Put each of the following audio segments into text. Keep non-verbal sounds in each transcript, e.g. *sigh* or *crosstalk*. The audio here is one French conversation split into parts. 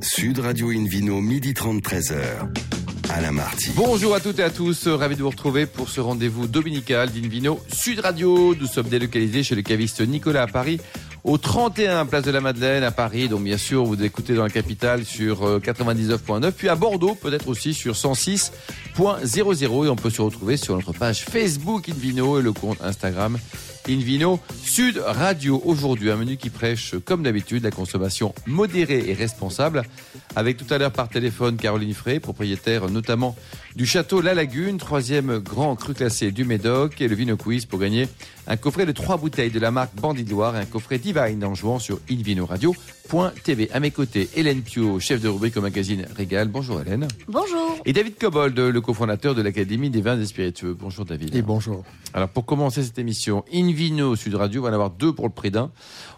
Sud Radio Invino, midi 30, 13h. Alain Marty. Bonjour à toutes et à tous, ravi de vous retrouver pour ce rendez-vous dominical d'Invino Sud Radio. Nous sommes délocalisés chez le caviste Nicolas à Paris, au 31 Place de la Madeleine à Paris. Donc bien sûr, vous écoutez dans la capitale sur 99.9, euh, puis à Bordeaux, peut-être aussi sur 106.00. Et on peut se retrouver sur notre page Facebook Invino et le compte Instagram Invino Sud Radio. Aujourd'hui, un menu qui prêche, comme d'habitude, la consommation modérée et responsable. Avec tout à l'heure par téléphone Caroline Frey, propriétaire notamment du château La Lagune, troisième grand cru classé du Médoc, et le Vino Quiz pour gagner un coffret de trois bouteilles de la marque Bandit de Loire et un coffret Divine en jouant sur invinoradio.tv. À mes côtés, Hélène Pio, chef de rubrique au magazine Régal. Bonjour Hélène. Bonjour. Et David Cobold, le cofondateur de l'Académie des vins et spiritueux. Bonjour David. Et bonjour. Alors pour commencer cette émission, Invino Sud Radio, on va en avoir deux pour le prix d'un.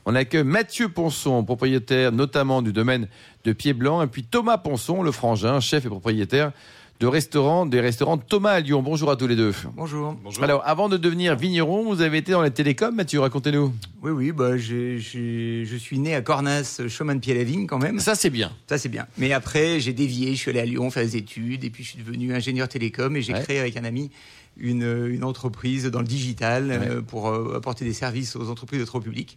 On accueille Mathieu Ponson, propriétaire notamment du domaine de Pied Blanc, et puis Thomas Ponson, le frangin, chef et propriétaire de restaurants, des restaurants Thomas à Lyon. Bonjour à tous les deux. Bonjour. Bonjour. Alors, avant de devenir vigneron, vous avez été dans les télécoms, Mathieu, racontez-nous. Oui, oui, bah, j'ai, j'ai, je suis né à Cornas, chemin de Pied-la-Vigne quand même. Ça, c'est bien. Ça, c'est bien. Mais après, j'ai dévié, je suis allé à Lyon faire des études, et puis je suis devenu ingénieur télécom, et j'ai Ouais. créé avec un ami une, une entreprise dans le digital Ouais. euh, pour euh, apporter des services aux entreprises de trop public.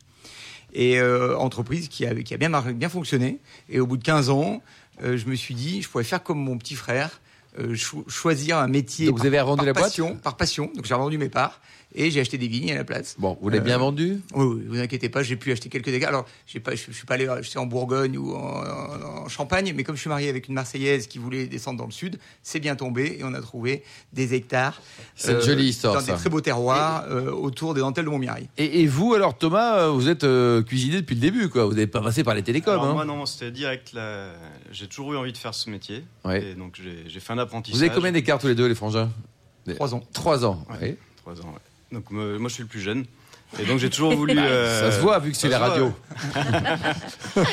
Et euh, entreprise qui a, qui a bien, bien fonctionné. Et au bout de 15 ans, euh, je me suis dit, je pourrais faire comme mon petit frère, euh, cho- choisir un métier Donc, vous avez par la boîte passion, par passion. Donc j'ai revendu mes parts et j'ai acheté des vignes à la place. Bon, vous l'avez Euh, bien vendu Oui, oui, vous inquiétez pas, j'ai pu acheter quelques dégâts. Alors, pas, je, je suis pas allé acheter en Bourgogne ou en, en- en Champagne, mais comme je suis marié avec une Marseillaise qui voulait descendre dans le sud, c'est bien tombé et on a trouvé des hectares. C'est une jolie histoire, Dans ça. des très beaux terroirs euh, autour des dentelles de Montmirail. et, et vous, alors, Thomas, euh, vous êtes euh, cuisinier depuis le début, quoi. Vous n'êez pas passé par les télécoms, Alors, hein moi non, c'était direct. J'ai toujours eu envie de faire ce métier. Ouais. Et donc j'ai fait un apprentissage. Vous avez combien d'écart tous les deux, les frangins? Trois ans. Trois ans. Ouais. oui. Trois ans. ouais. Donc me- moi je suis le plus jeune. Et donc j'ai toujours voulu. *laughs* Ça euh, se voit, vu que c'est ça la radio. *laughs*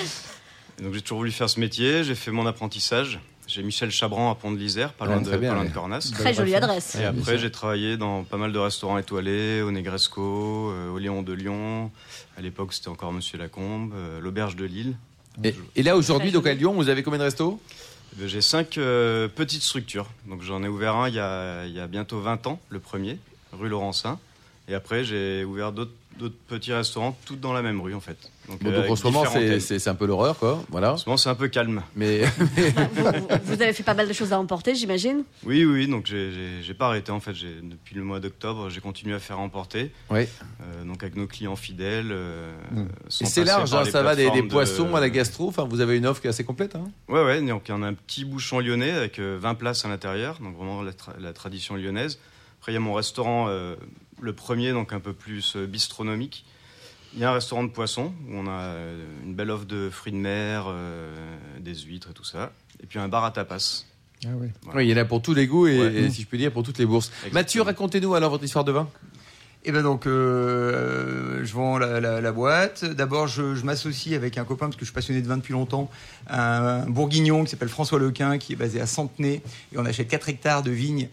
donc j'ai toujours voulu faire ce métier. J'ai fait mon apprentissage. J'ai Michel Chabran à Pont de l'Isère, pas Ouais, loin, de, bien, pas loin ouais. de Cornas. Très jolie adresse. Et après, j'ai travaillé dans pas mal de restaurants étoilés, au Negresco, euh, au Léon de Lyon. À l'époque, c'était encore Monsieur Lacombe, euh, l'Auberge de Lille. Et, et là, aujourd'hui, donc à Lyon, vous avez combien de restos? Eh bien, J'ai cinq euh, petites structures. Donc j'en ai ouvert un il y, a, il y a bientôt 20 ans, le premier, rue Laurencin. Et après, j'ai ouvert d'autres petits restaurants, toutes dans la même rue en fait. Donc, Bon, euh, Donc en ce moment, c'est- un peu l'horreur, quoi. Voilà. En ce moment, c'est un peu calme. Mais *laughs* Vous, vous avez fait pas mal de choses à emporter, j'imagine? Oui, oui, donc j'ai- pas arrêté en fait. Depuis le mois d'octobre, j'ai continué à faire emporter. ouais. euh, donc avec nos clients fidèles. euh, sans Et c'est large, hein, ça va des, des plateformes de- poissons à la gastro. Enfin, vous avez une offre qui est assez complète. Hein Ouais, ouais, donc il y en a un petit bouchon lyonnais avec euh, 20 places à l'intérieur, donc vraiment la, tra- la tradition lyonnaise. Après, il y a mon restaurant, euh, le premier, donc un peu plus euh, bistronomique. Il y a un restaurant de poisson où on a euh, une belle offre de fruits de mer, euh, des huîtres et tout ça. Et puis un bar à tapas. Ah oui. Voilà. Oui, il y en a pour tous les goûts et, Ouais. et, si je puis dire, pour toutes les bourses. Exactement. Mathieu, racontez-nous alors votre histoire de vin. Et ben donc, euh, je vends la, la- la boîte. D'abord, je, je m'associe avec un copain parce que je suis passionné de vin depuis longtemps, un bourguignon qui s'appelle François Lequin, qui est basé à Centenay, et on achète 4 hectares de vignes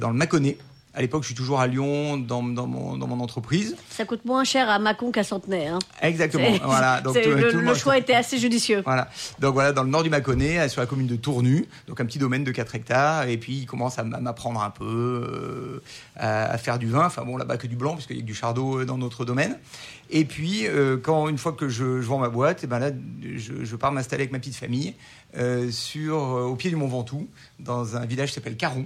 dans le Mâconnais. À l'époque, je suis toujours à Lyon dans, dans mon, dans mon entreprise. Ça coûte moins cher à Mâcon qu'à Centenay. Hein. Exactement. Voilà. *laughs* Donc, tout- le, tout le monde- choix était assez judicieux. Voilà. Donc voilà, dans le nord du Mâconnais, euh, sur la commune de Tournu, donc un petit domaine de 4 hectares. Et puis il commence à m'apprendre un peu euh, à, à faire du vin. Enfin bon, là-bas que du blanc, puisqu'il y a que du chardot euh, dans notre domaine. Et puis euh, quand une fois que je, je vends ma boîte, et ben là, je, je pars m'installer avec ma petite famille euh, sur au pied du Mont Ventoux, dans un village qui s'appelle Caron.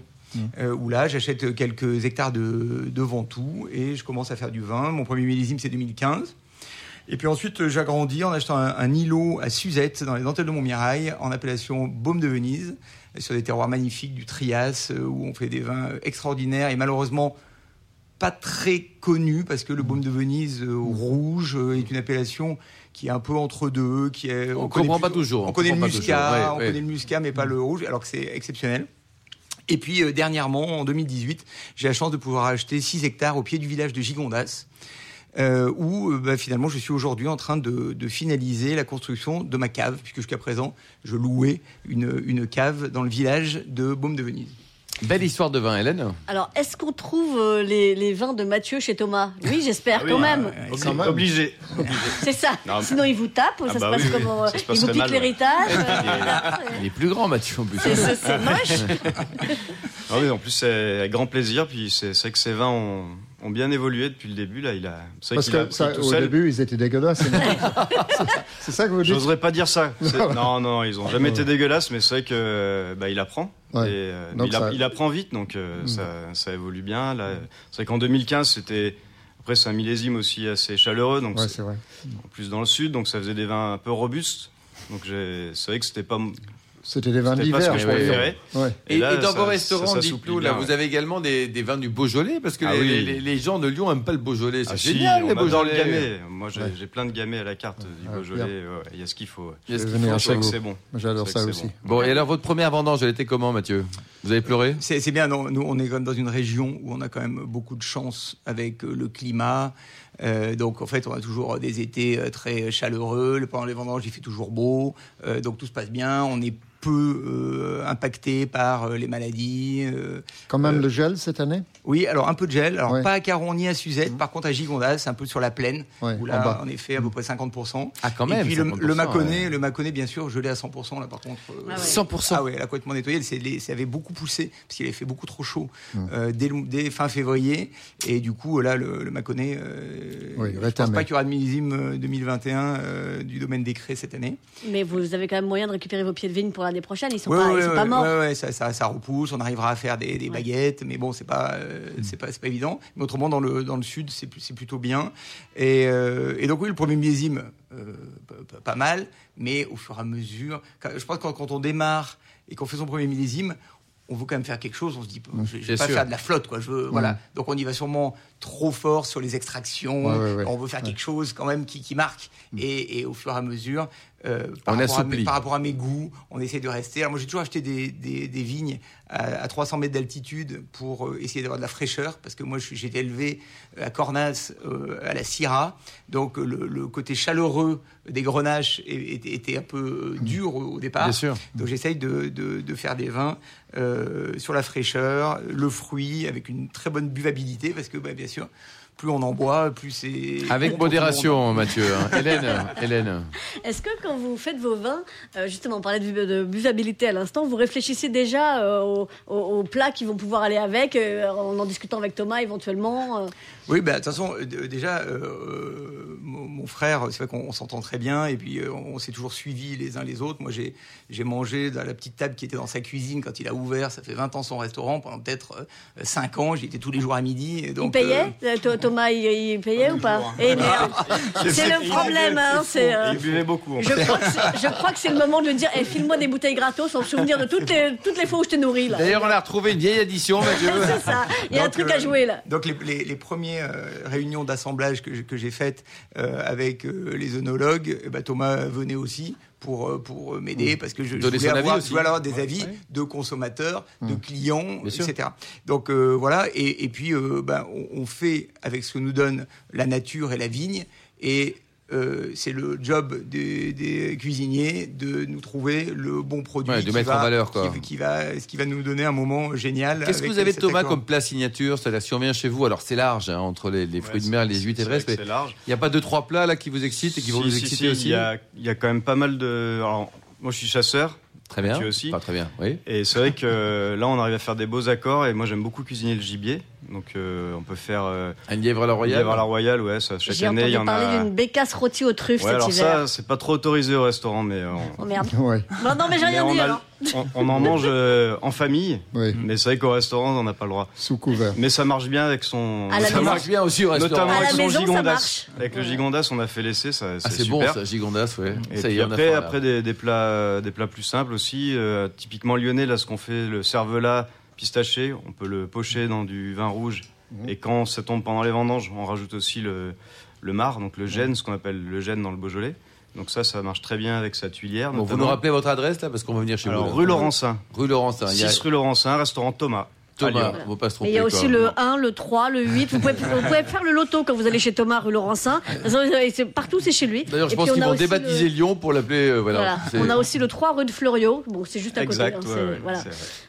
Euh, où là, j'achète quelques hectares de, de Ventoux et je commence à faire du vin. Mon premier millésime, c'est 2015. Et puis ensuite, j'agrandis en achetant un, un îlot à Suzette, dans les dentelles de Montmirail, en appellation Baume de Venise, sur des terroirs magnifiques du Trias, euh, où on fait des vins extraordinaires et malheureusement pas très connus, parce que le Baume de Venise euh, rouge euh, est une appellation qui est un peu entre deux, qui est... On connaît comprend plus- pas toujours, On, on connaît le muscat, toujours, ouais, on ouais. connaît le muscat, mais pas le rouge, alors que c'est exceptionnel. Et puis euh, dernièrement, en 2018, j'ai la chance de pouvoir acheter 6 hectares au pied du village de Gigondas, euh, où euh, bah, finalement je suis aujourd'hui en train de, finaliser la construction de ma cave, puisque jusqu'à présent je louais une, une cave dans le village de Baume de Venise. Belle histoire de vin, Hélène. Alors, est-ce qu'on trouve euh, les, les vins de Mathieu chez Thomas? Oui, j'espère Ah oui, quand ah même. quand même. Obligé. C'est ça. Non, mais- Sinon, il vous tape. Ah ça bah se passe oui, euh, Il vous pique l'héritage. Euh. Il est plus grand, Mathieu, en plus. C'est- c'est c'est moche. *laughs* Ah oui, en plus, c'est avec grand plaisir. Puis c'est c'est vrai que ces vins ont, ont bien évolué depuis le début. Là, il a. Parce a ça, tout au seul. début, ils étaient dégueulasses. c'est- ça *laughs* que vous dites J'oserais pas dire ça. *laughs* Non, non, ils ont jamais été dégueulasses, mais c'est vrai que bah, il apprend. Ouais. Et, euh, il, a- ça- il apprend vite, donc euh, Mm. ça, ça évolue bien. Là, c'est vrai qu'en 2015, c'était. Après, c'est un millésime aussi assez chaleureux, donc Ouais, c'est- vrai. en plus dans le sud, donc ça faisait des vins un peu robustes. Donc c'est vrai que c'était pas. C'était des vins d'hiver. que je préférais. Ouais. Et, là, et dans ça- vos restaurants, dites-nous, là, vous avez également des, des vins du Beaujolais Parce que Ah les, oui. les- les gens de Lyon n'aiment pas le Beaujolais. C'est Ah si, génial, les le Beaujolais. gamay. Moi, j'ai Ouais. plein de gamay à la carte du Ah, Beaujolais. bien. ouais, Il y a ce qu'il faut. Il y a ce qu'il faut. C'est bon. J'adore ça aussi. Bon, et alors, votre première vendange, elle était comment, Mathieu? Vous avez pleuré? C'est bien, nous on est quand même dans une région où on a quand même beaucoup de chance avec euh, le climat. Euh, donc en fait on a toujours des étés euh, très chaleureux, Le- pendant les vendanges il fait toujours beau, Euh, donc tout se passe bien, on est peu euh, impacté par euh, les maladies. euh. Quand même le gel cette année? Oui, alors un peu de gel, alors Ouais. pas à Caron ni à Suzette, par contre à Gigondas, c'est un peu sur la plaine, Ouais, où en là bas. en effet à peu près 50%. Ah, quand même. Et puis le, 50%, le Mâconnais, le Mâconnais bien sûr gelé à 100% là par contre. euh, Ah ouais. 100%. ah ouais, elle a complètement nettoyé. C'est les- Ça avait beaucoup poussé parce qu'il avait fait beaucoup trop chaud Mm. euh, dès, fin février. Et du coup, là, le, le Mâconnais, euh, Oui, je pense pas qu'il y aura de millésime euh, 2021 euh, du domaine des Crés cette année. Mais vous avez quand même moyen de récupérer vos pieds de vigne pour l'année prochaine. Ils sont Ouais, pas, ouais, ils sont ouais, pas morts. ouais, ouais, ça, ça, ça repousse. On arrivera à faire des, des Ouais. baguettes, mais bon, c'est pas, euh, c'est pas, pas évident. Mais autrement, dans le dans le sud, c'est plutôt bien. Et, euh, et donc oui, le premier millésime, euh, pas- mal, mais au fur et à mesure, je pense que quand, quand on démarre et qu'on fait son premier millésime. On veut quand même faire quelque chose. On se dit, je, je Bien vais pas sûr. faire de la flotte, quoi. Je veux, voilà. Donc on y va sûrement trop fort sur les extractions. Ouais, ouais, ouais. On veut faire quelque chose quand même qui, qui marque. Et, et au fur et à mesure, euh, On par, rapport à, assouplit. mes- par rapport à mes goûts, on essaie de rester. Alors moi, j'ai toujours acheté des, des- des vignes à, à 300 mètres d'altitude pour euh, essayer d'avoir de la fraîcheur, parce que moi, j'ai été élevé à Cornas, euh, à la Syrah, donc euh, le, le côté chaleureux des grenaches était, était un peu euh, dur au, au départ. Bien sûr. Donc j'essaye de, de- de faire des vins euh, sur la fraîcheur, le fruit, avec une très bonne buvabilité, parce que bah, bien sûr, plus on en boit, plus c'est... Avec modération, Mathieu. hein. *laughs* Hélène, Hélène. Est-ce que quand vous faites vos vins, euh, justement, on parlait de, bu- de buvabilité à l'instant, vous réfléchissez déjà euh, aux, aux- aux plats qui vont pouvoir aller avec, euh, en en discutant avec Thomas éventuellement euh, Oui, bah, de toute façon, euh, déjà, euh, mon, mon frère, c'est vrai qu'on on s'entend très bien, et puis euh, on s'est toujours suivis les uns les autres. Moi, j'ai mangé dans la petite table qui était dans sa cuisine quand il a ouvert, ça fait 20 ans son restaurant, pendant peut-être 5 ans, j'y étais tous les jours à midi. Et donc, Il payait euh, Euh, Tho- Thomas, il, il payait ou pas hein. Eh merde C'est le problème, hein, euh, Il buvait beaucoup. en Je crois, que c'est- je crois que c'est le moment de dire eh, file-moi des bouteilles gratos en souvenir de toutes les, toutes les fois où je t'ai nourri. D'ailleurs, on a retrouvé une vieille édition. *laughs* C'est ça. Il y a un truc euh, à jouer là. Donc les, les, les premières euh, réunions d'assemblage que, j'ai- faites euh, avec euh, les œnologues, eh ben, Thomas venait aussi pour, pour m'aider parce que je, voulais avis avoir, des Ouais, avis ouais. de consommateurs, de clients, Bien sûr. etc. Donc euh, voilà, et, et puis euh, ben, on, on fait avec ce que nous donne la nature et la vigne, et euh, c'est le job des, des cuisiniers de nous trouver le bon produit Ouais, de qui mettre va, en valeur, quoi. Qui, qui va, ce qui va nous donner un moment génial. Qu'est-ce que vous avez, Thomas, accord. comme plat signature? C'est-à-dire, si on vient chez vous, alors c'est large, hein, entre les, les fruits de mer, les huîtres et le reste, mais large. il n'y a pas deux, trois plats là qui vous excitent et qui vont vous si, exciter si, aussi Il y, a, il y a quand même pas mal de. Alors, moi, je suis chasseur. Très bien. Mathieu aussi. Pas très bien, oui. Et c'est vrai que là, on arrive à faire des beaux accords. Et moi, j'aime beaucoup cuisiner le gibier. Donc, euh, on peut faire. Euh, Un lièvre à la royale. lièvre à la royale, ouais, ça, chaque année, il y entendu en parler a. d'une bécasse rôtie aux truffes Ouais, cet alors hiver. ça, c'est pas trop autorisé au restaurant, mais on, Oh merde. *laughs* Ouais, Non, non, mais j'ai mais rien on, dit a- on- on en mange euh, en famille. oui, Mais c'est vrai qu'au restaurant, on n'a pas le droit. sous couvert. Mais ça marche bien avec son. À la Ça maison. marche bien aussi au restaurant. Notamment À la avec son maison, ça gigondas. marche. Avec le gigondas, on a fait l'essai, ça, Ah, c'est c'est bon ça, gigondas, ouais. Et ça y puis est, on a après, après des, des plats, des plats plus simples aussi. euh, typiquement lyonnais, là, ce qu'on fait, le cervelas pistaché, on peut le pocher dans du vin rouge. Mhm. Et quand ça tombe pendant les vendanges, on rajoute aussi le, le marc, donc le gène, ce qu'on appelle le gène dans le Beaujolais. Donc ça, ça marche très bien avec sa tuilière. Bon, vous nous rappelez votre adresse là parce qu'on va venir chez Alors, vous. rue Laurencin, Rue Laurencin. Il y a- 6 rue Laurencin, restaurant Thomas. Thomas, Lyon. on va pas se tromper. il y a aussi quoi. le 1, le 3, le 8. Vous pouvez, vous pouvez faire le loto quand vous allez chez Thomas rue Laurencin. Partout, c'est chez lui. D'ailleurs, je Et pense qu'ils a vont aussi débaptiser le- Lyon pour l'appeler. euh, voilà. On a aussi le 3 rue de Fleurio. Bon, c'est juste à Exact, côté. hein, ouais, c'est- ouais, voilà.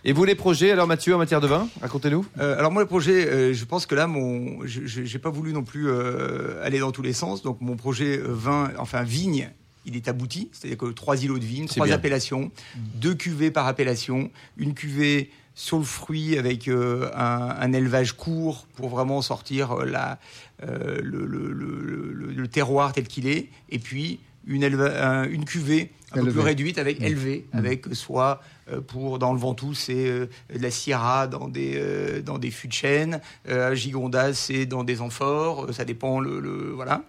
Et vous, les projets, alors Mathieu, en matière de vin Racontez-nous. Euh, alors moi le projet, euh, je pense que là mon, j'ai pas voulu non plus euh, aller dans tous les sens. Donc mon projet vin, enfin vigne, il est abouti. C'est-à-dire que trois îlots de vigne, C'est trois bien. appellations, deux cuvées par appellation, une cuvée sur le fruit avec euh, un, un élevage court pour vraiment sortir euh, la, euh, le, le- le- le- le terroir tel qu'il est, et puis une, éleva- une cuvée un peu plus réduite avec élevé, avec soit pour dans le Ventoux c'est euh, de la Syrah dans des euh, dans des fûts de chêne, euh, à Gigondas c'est dans des amphores, ça dépend le, le- voilà.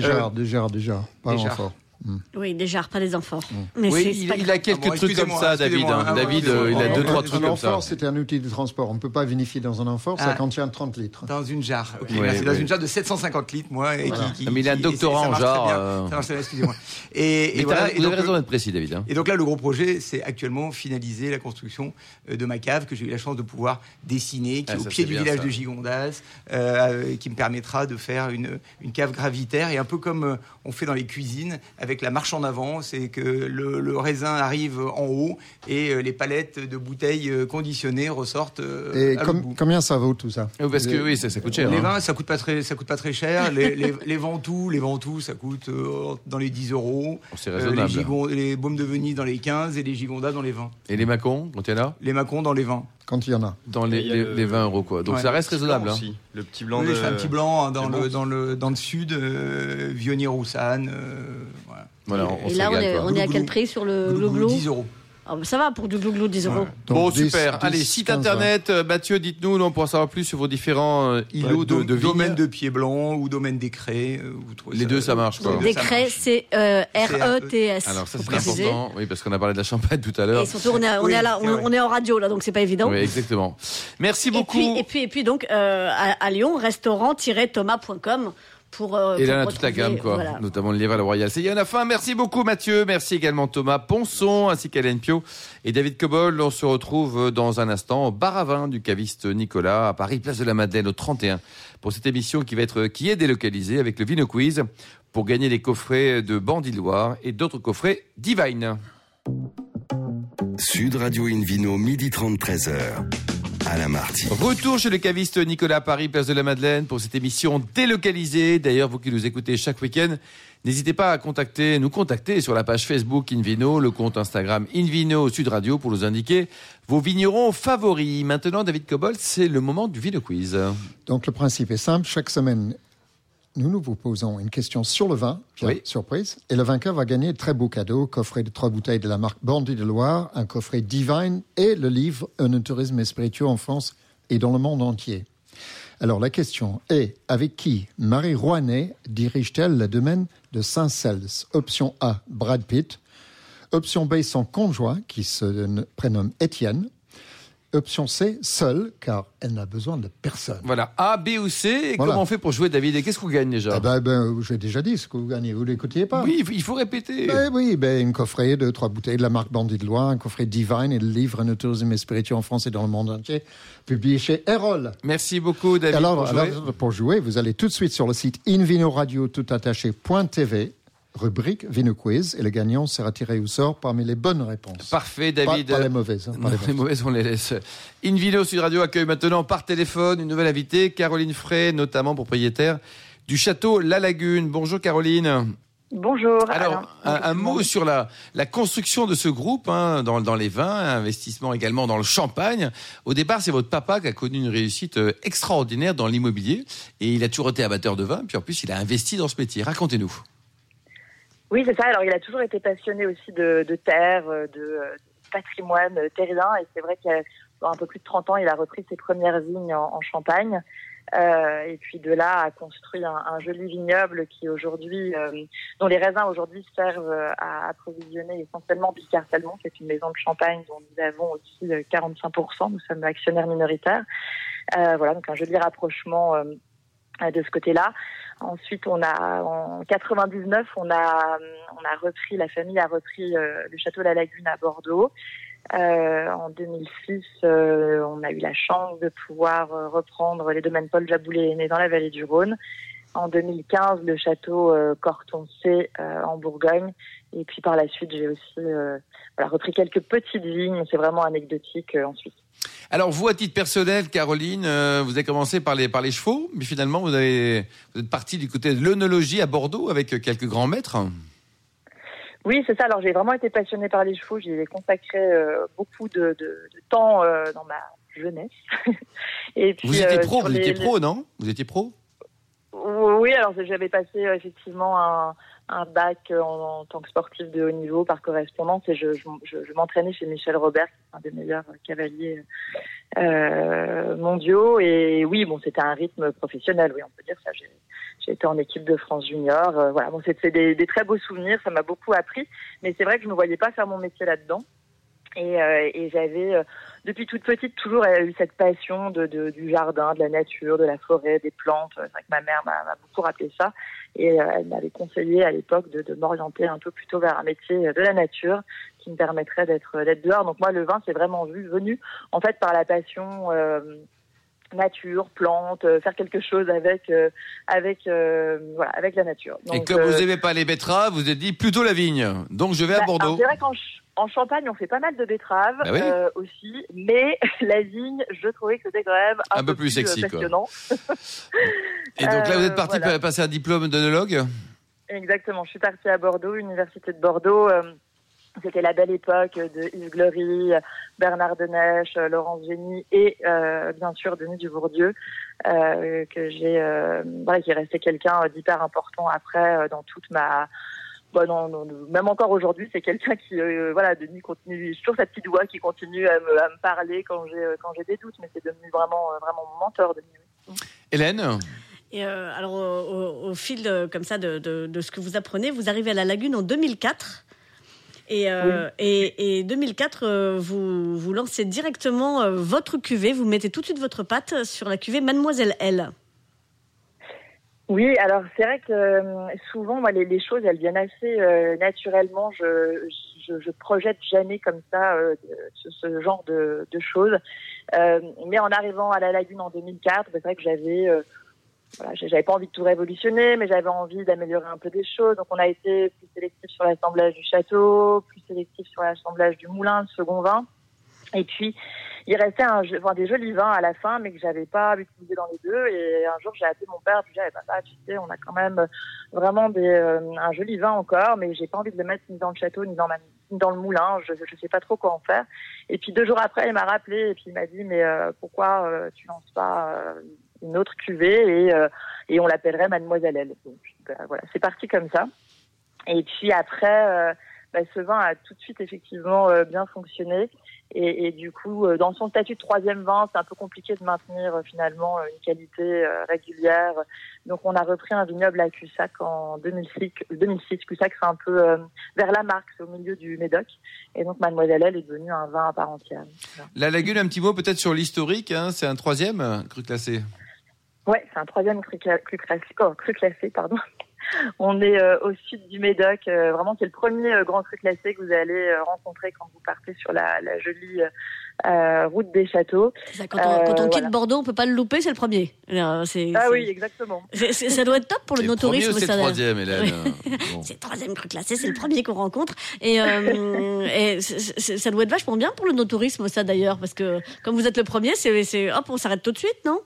Jarres, des jarres. Pas des jarres. Renfort. Oui, des jarres, pas des amphores. Mais Oui, c'est- il, c'est a quelques Ah bon, trucs comme ça, David. hein. Ah, David, euh, il a deux, trois trucs un comme ça. amphore, c'était un outil de transport. On ne peut pas vinifier dans un amphore, ça Ah. contient 30 litres. Dans une jarre. Ok, Ouais, merci. Dans une jarre de 750 litres, moi. Et Voilà. qui, qui- mais il a un doctorat en jarre, euh. Excusez-moi. Et, et voilà. t'as- et vous donc, avez raison d'être précis, David. hein. Et donc là, le gros projet, c'est actuellement finaliser la construction euh, de ma cave que j'ai eu la chance de pouvoir dessiner, qui Ah, est au pied c'est du village de Gigondas, euh, qui me permettra de faire une, cave gravitaire et un peu comme euh, on fait dans les cuisines avec la marche en avant, c'est que le, le raisin arrive en haut et euh, les palettes de bouteilles euh, conditionnées ressortent euh, Et à l'autre com- bout. combien ça vaut tout ça? Euh, Parce que oui, ça, ça coûte cher. Les hein. vins, ça coûte pas très, ça coûte pas très cher. *laughs* Les, les, les Ventous, les Ventous, ça coûte euh, dans les 10 euros. Oh, C'est Euh, raisonnable. les, les Baumes de Venise dans les 15 et les Gigondas dans les 20. Et les macons, quand il y en a? Les Macons dans les 20. Quand il y en a. Dans les, Et il y a les- le- les 20 euros, quoi. Donc Ouais. ça reste raisonnable. hein. Aussi. Le petit blanc Oui, de. je fais un petit blanc hein, dans, le, bon. dans, le, dans le sud, euh, Vionnier-Roussanne. euh, voilà. Voilà, on, on Et là, on est, quoi. on est à quel prix sur le glou-glou? 10 euros. Ah, Ça va pour du glou-glou, 10 euros. Ouais. Donc Bon, 10, super. 10, Allez, site 15, internet, euh, Mathieu, dites-nous, on pourra savoir plus sur vos différents euh, îlots Ouais, de, de vignes. domaine de pied blanc ou domaine des craies. euh, vous trouvez Les deux, ça marche, quoi. Des craies, c'est euh, R-E-T-S. Alors ça, c'est important. Oui, parce qu'on a parlé de la champagne tout à l'heure. Et surtout, on est, on Oui, est, à la- c'est on, est en radio, là, donc c'est pas évident. Oui, exactement. Merci Et beaucoup. puis, et puis, et puis donc, euh, à, à Lyon, restaurant-thomas.com pour. euh, Et là, on a toute la gamme, quoi. voilà. Notamment le la royale. C'est y en a fin. Merci beaucoup, Mathieu. Merci également, Thomas Ponson, ainsi qu'Hélène Pio et David Cobol. On se retrouve dans un instant au bar à vin du caviste Nicolas à Paris, place de la Madeleine, au 31, pour cette émission qui va être, qui est délocalisée avec le Vino Quiz pour gagner les coffrets de Bandit Loire et d'autres coffrets Divine. Sud Radio Invino, midi 30, 13h. Alain Marty. Retour chez le caviste Nicolas Paris, place de la Madeleine, pour cette émission délocalisée. D'ailleurs, vous qui nous écoutez chaque week-end, n'hésitez pas à contacter, nous contacter sur la page Facebook Invino, le compte Instagram Invino Sud Radio pour nous indiquer vos vignerons favoris. Maintenant, David Cobol, c'est le moment du Vino Quiz. Donc le principe est simple. Chaque semaine, nous nous vous posons une question sur le vin, Oui. surprise, et le vainqueur va gagner de très beaux cadeaux, coffret de trois bouteilles de la marque Bandit de Loire, un coffret Divine et le livre Un tourisme spiritueux en France et dans le monde entier. Alors la question est, avec qui Marie Rouanet dirige-t-elle le domaine de Saint-Cels? Option A, Brad Pitt. Option B, son conjoint, qui se prénomme Étienne. Option C, seule, car elle n'a besoin de personne. Voilà, A, B ou C. Et Voilà. comment on fait pour jouer, David? Et qu'est-ce qu'on gagne déjà? Ah ben, ben, j'ai déjà dit ce que vous gagnez, vous l'écoutiez pas Oui, il faut- répéter. Ben oui, ben, une coffret de trois bouteilles de la marque Bandit de Loire, un coffret Divine et le livre Un tourisme et spirituel en France et dans le monde entier, publié chez Erol. Merci beaucoup, David. alors, pour jouer. alors, pour jouer, vous allez tout de suite sur le site invinoradio tout attaché.tv, rubrique Vino Quiz, et le gagnant sera tiré au sort parmi les bonnes réponses. Parfait, Pas- David. Pas, les mauvaises. hein, pas Non, les les mauvaises. on les laisse. Invino Sud Radio accueille maintenant par téléphone une nouvelle invitée, Caroline Frey, notamment propriétaire du château La Lagune. Bonjour Caroline. Bonjour. Alors, Alain. un, un mot sur la, la construction de ce groupe hein, dans, dans les vins, investissement également dans le champagne. Au départ, c'est votre papa qui a connu une réussite euh, extraordinaire dans l'immobilier et il a toujours été amateur de vin, puis en plus, il a investi dans ce métier. Racontez-nous. Oui, c'est ça. Alors, il a toujours été passionné aussi de, de terre, euh, de, euh, patrimoine euh, terrien. Et c'est vrai qu'il y a un peu plus de 30 ans, il a repris ses premières vignes en, Champagne. Et puis de là a construit un, joli vignoble qui aujourd'hui, dont les raisins aujourd'hui servent à approvisionner essentiellement Picard Salmon, qui est une maison de champagne dont nous avons aussi euh, 45%. Nous sommes actionnaires minoritaires. Voilà, donc un joli rapprochement de ce côté-là. Ensuite, on a en 99, on a on a repris la famille a repris euh, le château La Lagune à Bordeaux. Euh, en 2006, euh, on a eu la chance de pouvoir reprendre les domaines Paul Jaboulet né dans la vallée du Rhône. En 2015, le château Cortoncé en Bourgogne. Et puis par la suite, j'ai aussi voilà, repris quelques petites vignes. C'est vraiment anecdotique euh, ensuite. Alors vous, à titre personnel, Caroline, euh, vous avez commencé par les, par les chevaux, mais finalement vous, avez, vous êtes parti du côté de l'œnologie à Bordeaux avec quelques grands maîtres. Oui, c'est ça. Alors j'ai vraiment été passionnée par les chevaux. J'y ai consacré euh, beaucoup de, de, de temps euh, dans ma jeunesse. Et puis, Vous étiez pro, vous les- étiez pro, non? Vous étiez pro? Oui, alors j'avais passé effectivement un, un bac en, tant que sportif de haut niveau par correspondance et je, m'entraînais chez Michel Robert, un des meilleurs cavaliers euh, mondiaux. Et oui, bon, c'était un rythme professionnel, oui, on peut dire ça. J'ai, j'ai été en équipe de France junior. euh, voilà, bon, c'était des, des très beaux souvenirs, ça m'a beaucoup appris. Mais c'est vrai que je ne me voyais pas faire mon métier là-dedans. Et, euh, et j'avais, euh, depuis toute petite, toujours euh, eu cette passion de, de- du jardin, de la nature, de la forêt, des plantes. C'est vrai que ma mère m'a, m'a beaucoup rappelé ça. Et euh, elle m'avait conseillé à l'époque de, de m'orienter un peu plutôt vers un métier de la nature qui me permettrait d'être, d'être dehors. Donc moi, le vin, c'est vraiment vu, venu en fait par la passion euh, nature, plantes, euh, faire quelque chose avec, euh, avec, euh, voilà, avec la nature. Et comme vous n'aimez pas les betteraves, vous vous êtes dit plutôt la vigne. Donc je vais à bah, Bordeaux. alors, C'est vrai qu'en Ch- en Champagne, on fait pas mal de betteraves Bah oui. euh, aussi, mais *laughs* la vigne, je trouvais que c'était quand même un, Un peu plus sexy, quoi. passionnant. *laughs* Et donc là, vous êtes euh, parti voilà. passer un diplôme d'œnologue Exactement. Je suis partie à Bordeaux, Université de Bordeaux. euh, C'était la belle époque de Yves Glory, Bernard Denèche, Laurence Génie et euh, bien sûr Denis Dubourdieu, euh, que j'ai, euh, voilà, qui est resté quelqu'un d'hyper important après dans toute ma Bon, non, non, non. même encore aujourd'hui, c'est quelqu'un qui, euh, voilà, Denis continue, j'ai toujours sa petite voix qui continue à me, à me parler quand j'ai, euh, quand j'ai des doutes, mais c'est devenu vraiment, euh, vraiment mon mentor, Denis. oui. Hélène? Et euh, alors, au, fil de, comme ça de, de- de ce que vous apprenez, vous arrivez à la Lagune en 2004. Et, euh, et, et 2004, euh, vous, vous lancez directement votre cuvée, vous mettez tout de suite votre patte sur la cuvée Mademoiselle L. Oui, alors c'est vrai que euh, souvent, moi, les, les choses, elles viennent assez euh, naturellement. Je, je, je projette jamais comme ça euh, ce, ce genre de, de choses. Euh, mais en arrivant à la Lagune en 2004, c'est vrai que j'avais, euh, voilà, j'avais pas envie de tout révolutionner, mais j'avais envie d'améliorer un peu des choses. Donc on a été plus sélectif sur l'assemblage du château, plus sélectif sur l'assemblage du moulin, le second vin. Et puis, il restait un, enfin, des jolis vins à la fin, mais que j'avais pas utilisé dans les deux. Et un jour, j'ai appelé mon père, je lui ai dit, Eh, papa, tu sais, on a quand même vraiment des, euh, un joli vin encore, mais j'ai pas envie de le mettre ni dans le château, ni dans, ma, ni dans le moulin. Je, je sais pas trop quoi en faire. Et puis deux jours après, il m'a rappelé et puis il m'a dit, mais euh, pourquoi euh, tu lances pas euh, une autre cuvée et, euh, et on l'appellerait Mademoiselle. Donc ben, voilà, c'est parti comme ça. Et puis après, bah, ce vin a tout de suite effectivement bien fonctionné. Et, et du coup, euh, dans son statut de troisième vin, c'est un peu compliqué de maintenir euh, finalement euh, une qualité régulière. Donc, on a repris un vignoble à Cussac en 2006. 2006. Cussac, c'est un peu vers la marque, c'est au milieu du Médoc. Et donc, Mademoiselle Elle est devenue un vin à part entière. Voilà. La Lagune, un petit mot peut-être sur l'historique. hein, c'est un troisième cru classé? Ouais, c'est un troisième cru classé, oh, cru classé, pardon. On est euh, au sud du Médoc. euh, vraiment, c'est le premier euh, grand cru classé que vous allez euh, rencontrer quand vous partez sur la, la jolie route des châteaux. C'est ça, Quand on, quand on quitte voilà. Bordeaux, on peut pas le louper, c'est le premier. Alors, c'est- Ah c'est- oui, exactement. c'est- c'est- ça doit être top pour le no-tourisme. ou *laughs* *laughs* c'est le troisième, Hélène Bon. C'est le troisième cru classé, c'est le premier qu'on rencontre. Et, euh, *laughs* et c'est- c'est- ça doit être vachement bien pour le no-tourisme, ça d'ailleurs, parce que comme vous êtes le premier, c'est c'est- hop, on s'arrête tout de suite, non?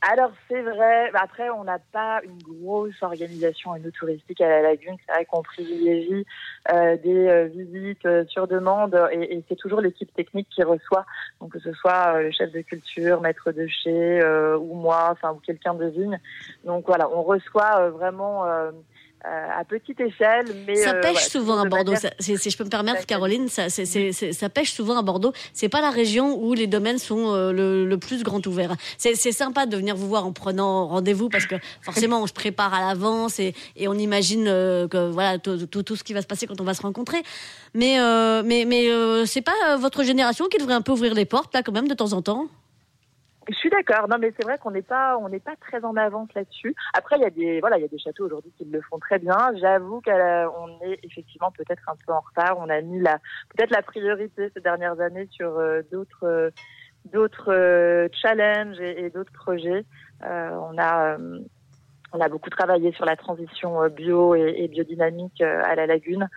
Alors c'est vrai. Après, on n'a pas une grosse organisation touristique à la lagune. C'est vrai qu'on privilégie euh, des euh, visites euh, sur demande et, et c'est toujours l'équipe technique qui reçoit. Donc que ce soit euh, le chef de culture, maître de chez euh, ou moi, enfin ou quelqu'un de vigne. Donc voilà, on reçoit euh, vraiment à petite échelle, mais Ça euh, pêche souvent à de Bordeaux. manière- Ça- c'est- si je peux me permettre, Caroline, ça, pêche souvent à Bordeaux. C'est pas la région où les domaines sont euh, le, le plus grand ouvert. C'est sympa de venir vous voir en prenant rendez-vous parce que forcément on se prépare à l'avance et, et on imagine euh, que voilà tout, tout, tout ce qui va se passer quand on va se rencontrer. Mais euh, mais mais euh, c'est pas euh, votre génération qui devrait un peu ouvrir les portes là quand même de temps en temps? Je suis d'accord. Non, mais c'est vrai qu'on n'est pas, on n'est pas très en avance là-dessus. Après, il y a des, voilà, il y a des châteaux aujourd'hui qui le font très bien. J'avoue qu'on est effectivement peut-être un peu en retard. On a mis la, peut-être la priorité ces dernières années sur euh, d'autres, euh, d'autres euh, challenges et, et d'autres projets. Euh, on a, euh, on a beaucoup travaillé sur la transition euh, bio et, et biodynamique euh, à la lagune.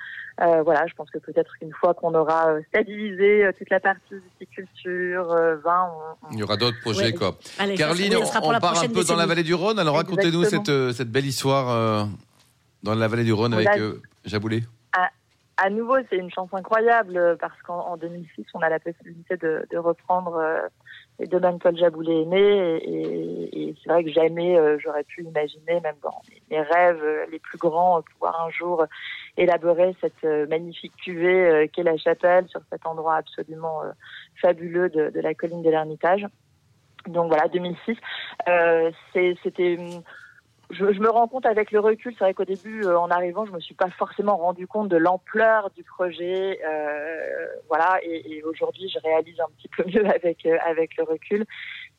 Euh, voilà, je pense que peut-être qu'une fois qu'on aura stabilisé toute la partie viticulture, vin, on, on- Il y aura d'autres projets, Ouais. quoi. Allez, Caroline, on la part un peu dans la vallée du Rhône. Alors racontez-nous cette, cette belle histoire euh, dans la vallée du Rhône On avec a- euh, Jaboulet. à nouveau, c'est une chance incroyable parce qu'en en 2006, on a la possibilité de, de reprendre domaines Paul Jaboulet aimé. Et, et- et c'est vrai que jamais euh, j'aurais pu imaginer, même dans mes, rêves euh, les plus grands, euh, pouvoir un jour élaborer cette magnifique cuvée qu'est la chapelle sur cet endroit absolument fabuleux de, de la colline de l'Ermitage. Donc voilà, 2006, euh, c'est- c'était hum, je, je me rends compte avec le recul, c'est vrai qu'au début, euh, en arrivant, je me suis pas forcément rendu compte de l'ampleur du projet, euh, voilà. Et, et aujourd'hui, je réalise un petit peu *laughs* mieux avec euh, avec le recul.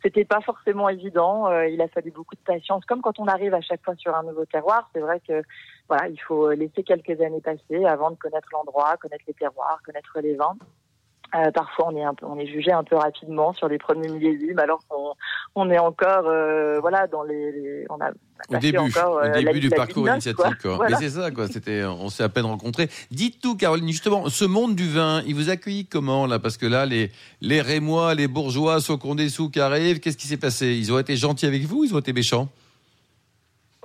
C'était pas forcément évident. euh, il a fallu beaucoup de patience, comme quand on arrive à chaque fois sur un nouveau terroir. C'est vrai que voilà, il faut laisser quelques années passer avant de connaître l'endroit, connaître les terroirs, connaître les vins. Euh, parfois, on est un peu, on est jugé un peu rapidement sur les premiers millésimes, alors qu'on on est encore, euh, voilà, dans les, les- on a Au début, encore, au euh, la- début du la parcours initiatique. quoi. quoi. Voilà. Mais c'est ça, quoi. C'était, on s'est à peine rencontrés. Dites tout, Caroline. Justement, ce monde du vin, il vous accueille comment là? Parce que là, les les Rémois, les bourgeois, ceux qui ont des sous qui arrivent, qu'est-ce qui s'est passé? Ils ont été gentils avec vous ou Ils ont été méchants?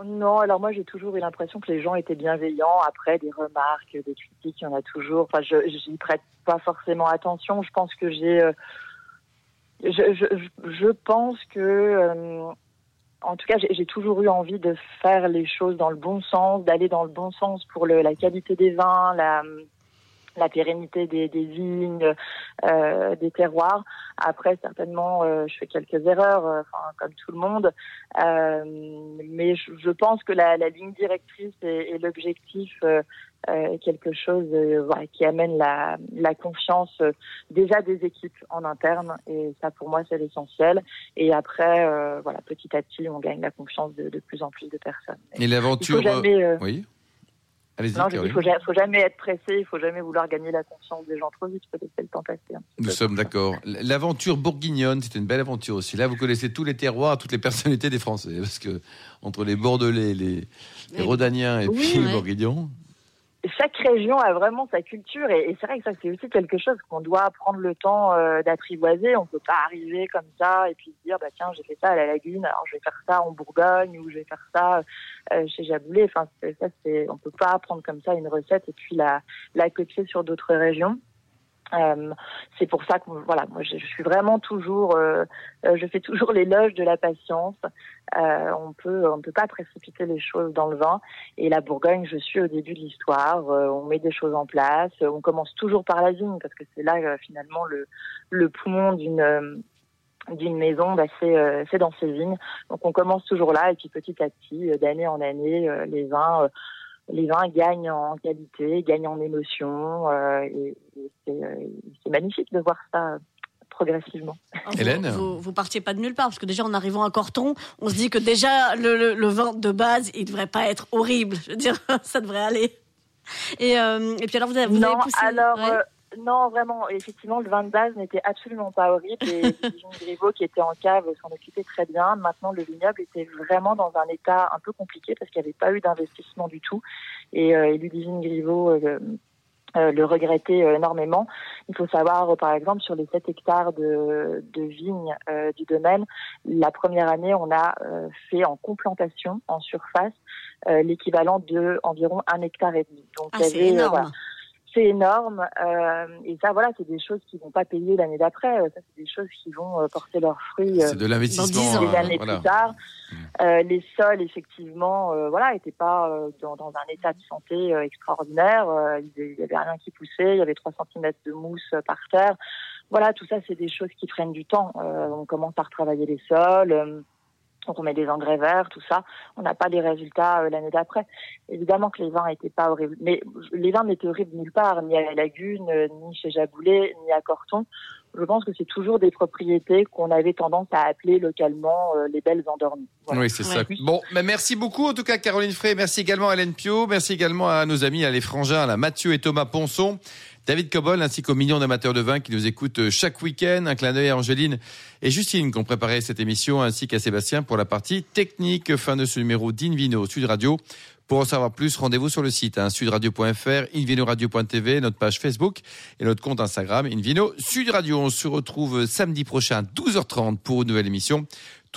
Non, alors moi j'ai toujours eu l'impression que les gens étaient bienveillants. Après des remarques, des critiques, il y en a toujours. Enfin, je j'y prête pas forcément attention. Je pense que j'ai, euh, je, je, je pense que, euh, en tout cas, j'ai j'ai toujours eu envie de faire les choses dans le bon sens, d'aller dans le bon sens pour le, la qualité des vins, la la pérennité des, des vignes, euh, des terroirs. Après, certainement, euh, je fais quelques erreurs, euh, enfin, comme tout le monde. Euh, mais je, je pense que la, la ligne directrice et, et l'objectif euh, euh, est quelque chose euh, voilà, qui amène la, la confiance euh, déjà des équipes en interne. Et ça, pour moi, c'est l'essentiel. Et après, euh, voilà, petit à petit, on gagne la confiance de, de plus en plus de personnes. Et l'aventure. Oui. Allez-y, non, il faut, ja- faut jamais être pressé, il faut jamais vouloir gagner la confiance des gens trop vite, il faut laisser le temps passer. Nous sommes d'accord. L'aventure bourguignonne, c'était une belle aventure aussi. Là, vous connaissez tous les terroirs, toutes les personnalités des Français, parce que entre les Bordelais, les, les Oui. Rhodaniens et Oui, puis les. Bourguignons, chaque région a vraiment sa culture et, c'est vrai que ça c'est aussi quelque chose qu'on doit prendre le temps euh, d'apprivoiser. On peut pas arriver comme ça et puis dire bah tiens j'ai fait ça à la Lagune, alors je vais faire ça en Bourgogne ou je vais faire ça euh, chez Jaboulet. Enfin ça c'est on peut pas prendre comme ça une recette et puis la la copier sur d'autres régions. Euh, c'est pour ça que voilà, moi je, suis vraiment toujours, euh, euh, je fais toujours l'éloge de la patience. Euh, on peut, on peut pas précipiter les choses dans le vin. Et la Bourgogne, je suis au début de l'histoire. Euh, on met des choses en place. On commence toujours par la vigne parce que c'est là euh, finalement le, le poumon d'une d'une maison, bah, c'est euh, dans ses vignes. Donc on commence toujours là et puis petit à petit, euh, d'année en année, euh, les vins les vins gagnent en qualité, gagnent en émotion, euh, et, et c'est euh, c'est magnifique de voir ça euh, progressivement. Vous- Hélène vous, vous partiez pas de nulle part parce que déjà en arrivant à Corton, on se dit que déjà le, le, le vin de base, il devrait pas être horrible. Je veux dire, *laughs* ça devrait aller. Et, euh, et puis alors vous avez, vous non, avez poussé. alors ouais. Non, vraiment, effectivement, le vin de base n'était absolument pas horrible et *laughs* Griveaux qui était en cave s'en occupait très bien. Maintenant, le vignoble était vraiment dans un état un peu compliqué parce qu'il n'y avait pas eu d'investissement du tout et, euh, et Ludivine Griveaux euh, euh, le regrettait euh, énormément. Il faut savoir, euh, par exemple, sur les 7 hectares de, de vignes euh, du domaine, la première année, on a euh, fait en complantation, en surface, euh, l'équivalent de environ un hectare et demi. Donc, Ah, c'est euh, énorme. voilà, c'est énorme. euh, et ça, voilà, c'est des choses qui vont pas payer l'année d'après. Euh, Ça, c'est des choses qui vont euh, porter leurs fruits. c'est de l'investissement. des années voilà. plus tard. Mm. Euh, les sols, effectivement, euh, voilà, étaient pas dans, dans un état de santé extraordinaire. Il y avait rien qui poussait. Il y avait 3 cm de mousse par terre. Voilà, tout ça, c'est des choses qui prennent du temps. On commence à retravailler les sols. Donc on met des engrais verts, tout ça. On n'a pas les résultats euh, l'année d'après. Évidemment que les vins n'étaient pas horribles, mais les vins n'étaient horribles nulle part, ni à la Lagune, euh, ni chez Jaboulet, ni à Corton. Je pense que c'est toujours des propriétés qu'on avait tendance à appeler localement euh, les belles endormies. Voilà. Oui, c'est ça. Ouais. Bon, mais merci beaucoup en tout cas Caroline Frey. Merci également à Hélène Pio. Merci également à nos amis, à les frangins, là, Mathieu et Thomas Ponson. David Cobol ainsi qu'aux millions d'amateurs de vin qui nous écoutent euh, chaque week-end. Un clin d'œil à Angéline et Justine qui ont préparé cette émission ainsi qu'à Sébastien pour la partie technique. Fin de ce numéro d'Invino Sud Radio. Pour en savoir plus, rendez-vous sur le site hein, sudradio.fr, invinoradio.tv, notre page Facebook et notre compte Instagram Invino Sud Radio. On se retrouve samedi prochain 12h30 pour une nouvelle émission.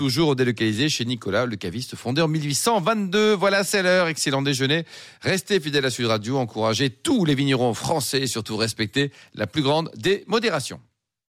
Toujours délocalisé chez Nicolas, le caviste fondé en 1822. Voilà, c'est l'heure. Excellent déjeuner. Restez fidèles à Sud Radio. Encouragez tous les vignerons français et surtout respectez la plus grande des modérations.